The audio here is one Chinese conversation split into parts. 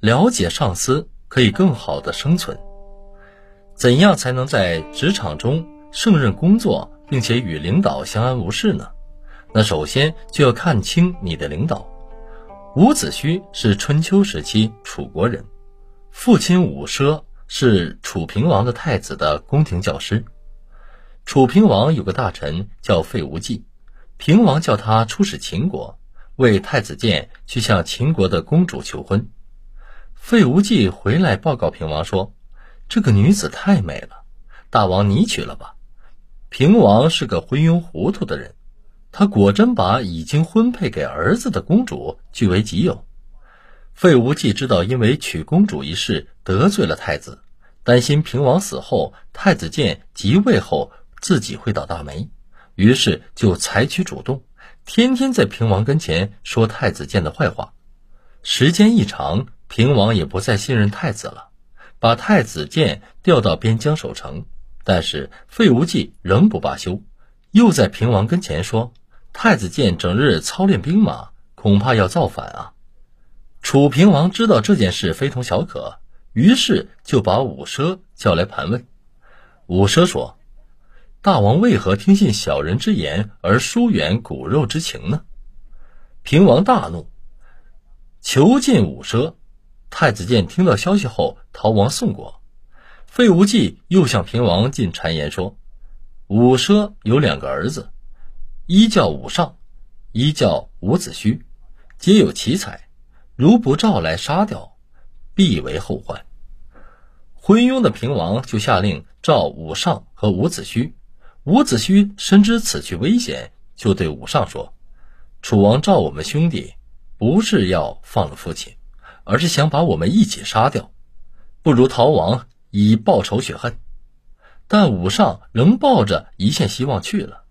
了解上司可以更好的生存。怎样才能在职场中胜任工作，并且与领导相安无事呢？那首先就要看清你的领导。伍子胥是春秋时期楚国人，父亲伍奢是楚平王的太子的宫廷教师。楚平王有个大臣叫费无忌，平王叫他出使秦国，为太子建去向秦国的公主求婚。费无忌回来报告平王说。这个女子太美了，大王你娶了吧。平王是个昏庸糊涂的人，他果真把已经婚配给儿子的公主据为己有。费无忌知道因为娶公主一事得罪了太子，担心平王死后太子建即位后自己会倒大霉，于是就采取主动，天天在平王跟前说太子建的坏话。时间一长，平王也不再信任太子了。把太子建调到边疆守城，但是费无忌仍不罢休，又在平王跟前说：“太子建整日操练兵马，恐怕要造反啊！”楚平王知道这件事非同小可，于是就把伍奢叫来盘问。伍奢说：“大王为何听信小人之言而疏远骨肉之情呢？”平王大怒，囚禁伍奢。太子建听到消息后逃亡宋国，费无忌又向平王进谗言说：“伍奢有两个儿子，一叫伍尚，一叫伍子胥，皆有奇才，如不召来杀掉，必为后患。”昏庸的平王就下令召伍尚和伍子胥。伍子胥深知此去危险，就对伍尚说：“楚王召我们兄弟，不是要放了父亲。”而是想把我们一起杀掉，不如逃亡以报仇雪恨。但武尚仍抱着一线希望去了，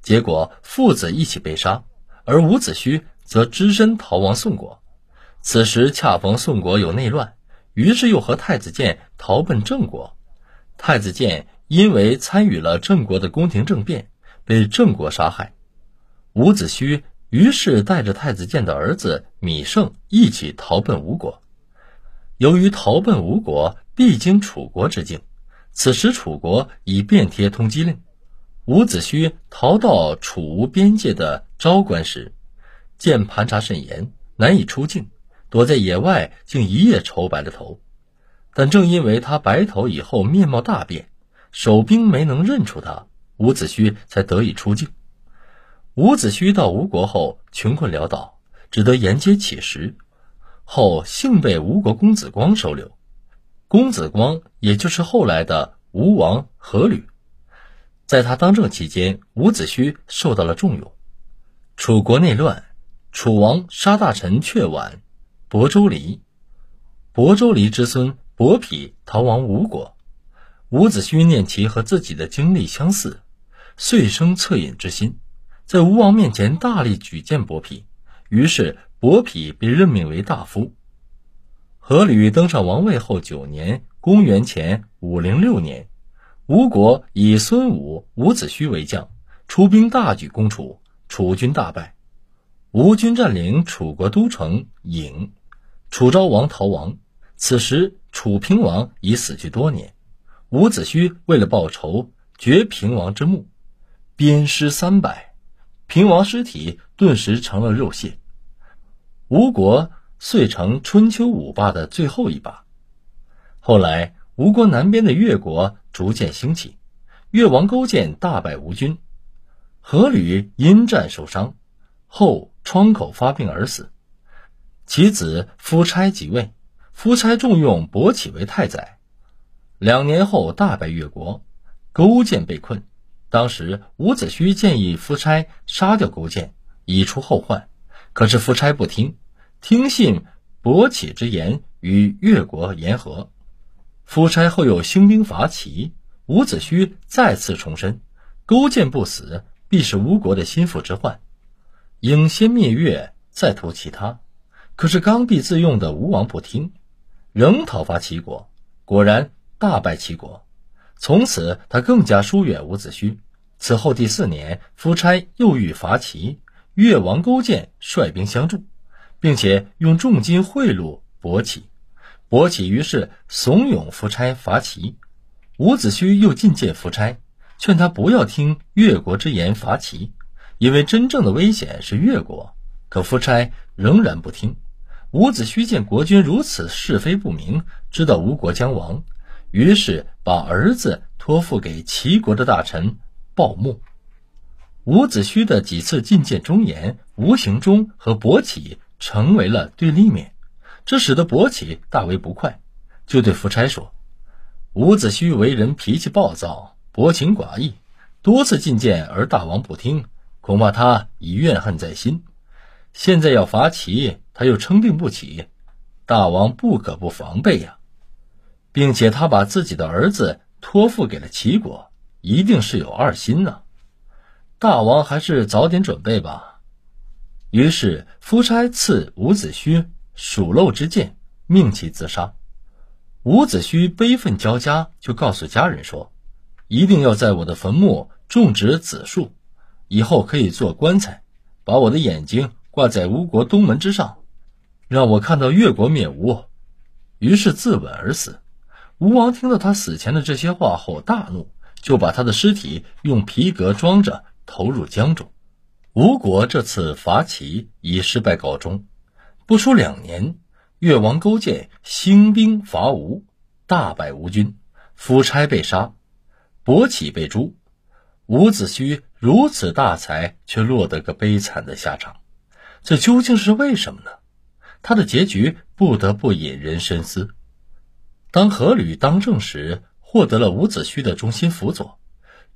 结果父子一起被杀，而伍子胥则只身逃亡宋国。此时恰逢宋国有内乱，于是又和太子建逃奔郑国。太子建因为参与了郑国的宫廷政变，被郑国杀害。伍子胥。于是带着太子建的儿子芈胜一起逃奔吴国。由于逃奔吴国必经楚国之境，此时楚国已遍贴通缉令。伍子胥逃到楚吴边界的昭关时，见盘查甚严，难以出境，躲在野外，竟一夜愁白了头。但正因为他白头以后面貌大变，守兵没能认出他，伍子胥才得以出境。伍子胥到吴国后，穷困潦倒，只得沿街乞食。后幸被吴国公子光收留。公子光也就是后来的吴王阖闾。在他当政期间，伍子胥受到了重用。楚国内乱，楚王杀大臣阙晚、亳州离。亳州离之孙伯嚭逃亡吴国。伍子胥念其和自己的经历相似，遂生恻隐之心。在吴王面前大力举荐伯嚭，于是伯嚭被任命为大夫。阖闾登上王位后九年，公元前五零六年，吴国以孙武、伍子胥为将，出兵大举攻楚，楚军大败，吴军占领楚国都城郢，楚昭王逃亡。此时楚平王已死去多年，伍子胥为了报仇，掘平王之墓，鞭尸三百。平王尸体顿时成了肉屑，吴国遂成春秋五霸的最后一霸。后来，吴国南边的越国逐渐兴起，越王勾践大败吴军，阖闾因战受伤，后疮口发病而死。其子夫差即位，夫差重用伯启为太宰，两年后大败越国，勾践被困。当时伍子胥建议夫差杀掉勾践，以除后患。可是夫差不听，听信伯起之言，与越国言和。夫差后又兴兵伐齐，伍子胥再次重申：勾践不死，必是吴国的心腹之患，应先灭越，再图其他。可是刚愎自用的吴王不听，仍讨伐齐国，果然大败齐国。从此，他更加疏远伍子胥。此后第四年，夫差又欲伐齐，越王勾践率兵相助，并且用重金贿赂伯启。伯启于是怂恿夫差伐齐，伍子胥又进谏夫差，劝他不要听越国之言伐齐，因为真正的危险是越国。可夫差仍然不听。伍子胥见国君如此是非不明，知道吴国将亡，于是把儿子托付给齐国的大臣鲍牧。伍子胥的几次进谏忠言，无形中和伯起成为了对立面，这使得伯起大为不快，就对夫差说：“伍子胥为人脾气暴躁，薄情寡义，多次进谏而大王不听，恐怕他已怨恨在心。现在要伐齐。”他又称病不起，大王不可不防备呀，并且他把自己的儿子托付给了齐国，一定是有二心呢。大王还是早点准备吧。于是夫差赐伍子胥数漏之剑，命其自杀。伍子胥悲愤交加，就告诉家人说：“一定要在我的坟墓种植紫树，以后可以做棺材，把我的眼睛挂在吴国东门之上。”让我看到越国灭吴，于是自刎而死。吴王听到他死前的这些话后大怒，就把他的尸体用皮革装着投入江中。吴国这次伐齐以失败告终。不出两年，越王勾践兴兵伐吴，大败吴军，夫差被杀，伯启被诛。伍子胥如此大才，却落得个悲惨的下场，这究竟是为什么呢？他的结局不得不引人深思。当阖闾当政时，获得了伍子胥的忠心辅佐，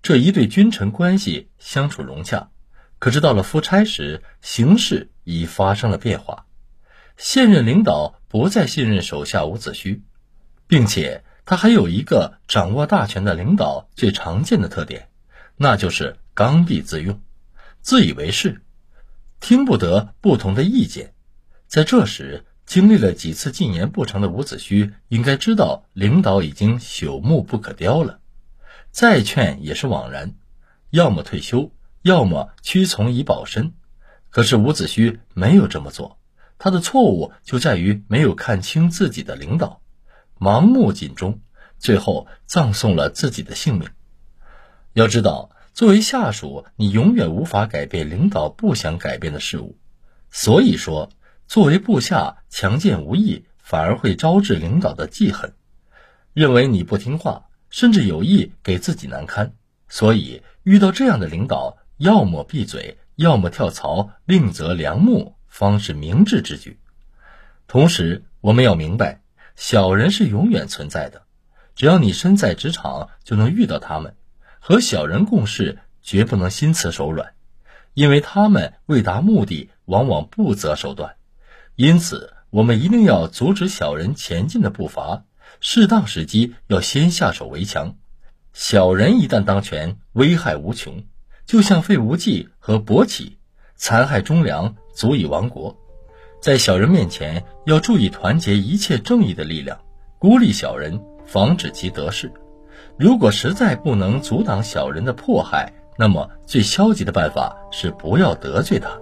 这一对君臣关系相处融洽。可是到了夫差时，形势已发生了变化。现任领导不再信任手下伍子胥，并且他还有一个掌握大权的领导最常见的特点，那就是刚愎自用、自以为是，听不得不同的意见。在这时，经历了几次进言不成的伍子胥，应该知道领导已经朽木不可雕了，再劝也是枉然，要么退休，要么屈从以保身。可是伍子胥没有这么做，他的错误就在于没有看清自己的领导，盲目尽忠，最后葬送了自己的性命。要知道，作为下属，你永远无法改变领导不想改变的事物，所以说。作为部下，强健无益，反而会招致领导的记恨，认为你不听话，甚至有意给自己难堪。所以，遇到这样的领导，要么闭嘴，要么跳槽，另择良木，方是明智之举。同时，我们要明白，小人是永远存在的，只要你身在职场，就能遇到他们。和小人共事，绝不能心慈手软，因为他们为达目的，往往不择手段。因此，我们一定要阻止小人前进的步伐，适当时机要先下手为强。小人一旦当权，危害无穷，就像费无忌和伯启，残害忠良，足以亡国。在小人面前，要注意团结一切正义的力量，孤立小人，防止其得势。如果实在不能阻挡小人的迫害，那么最消极的办法是不要得罪他。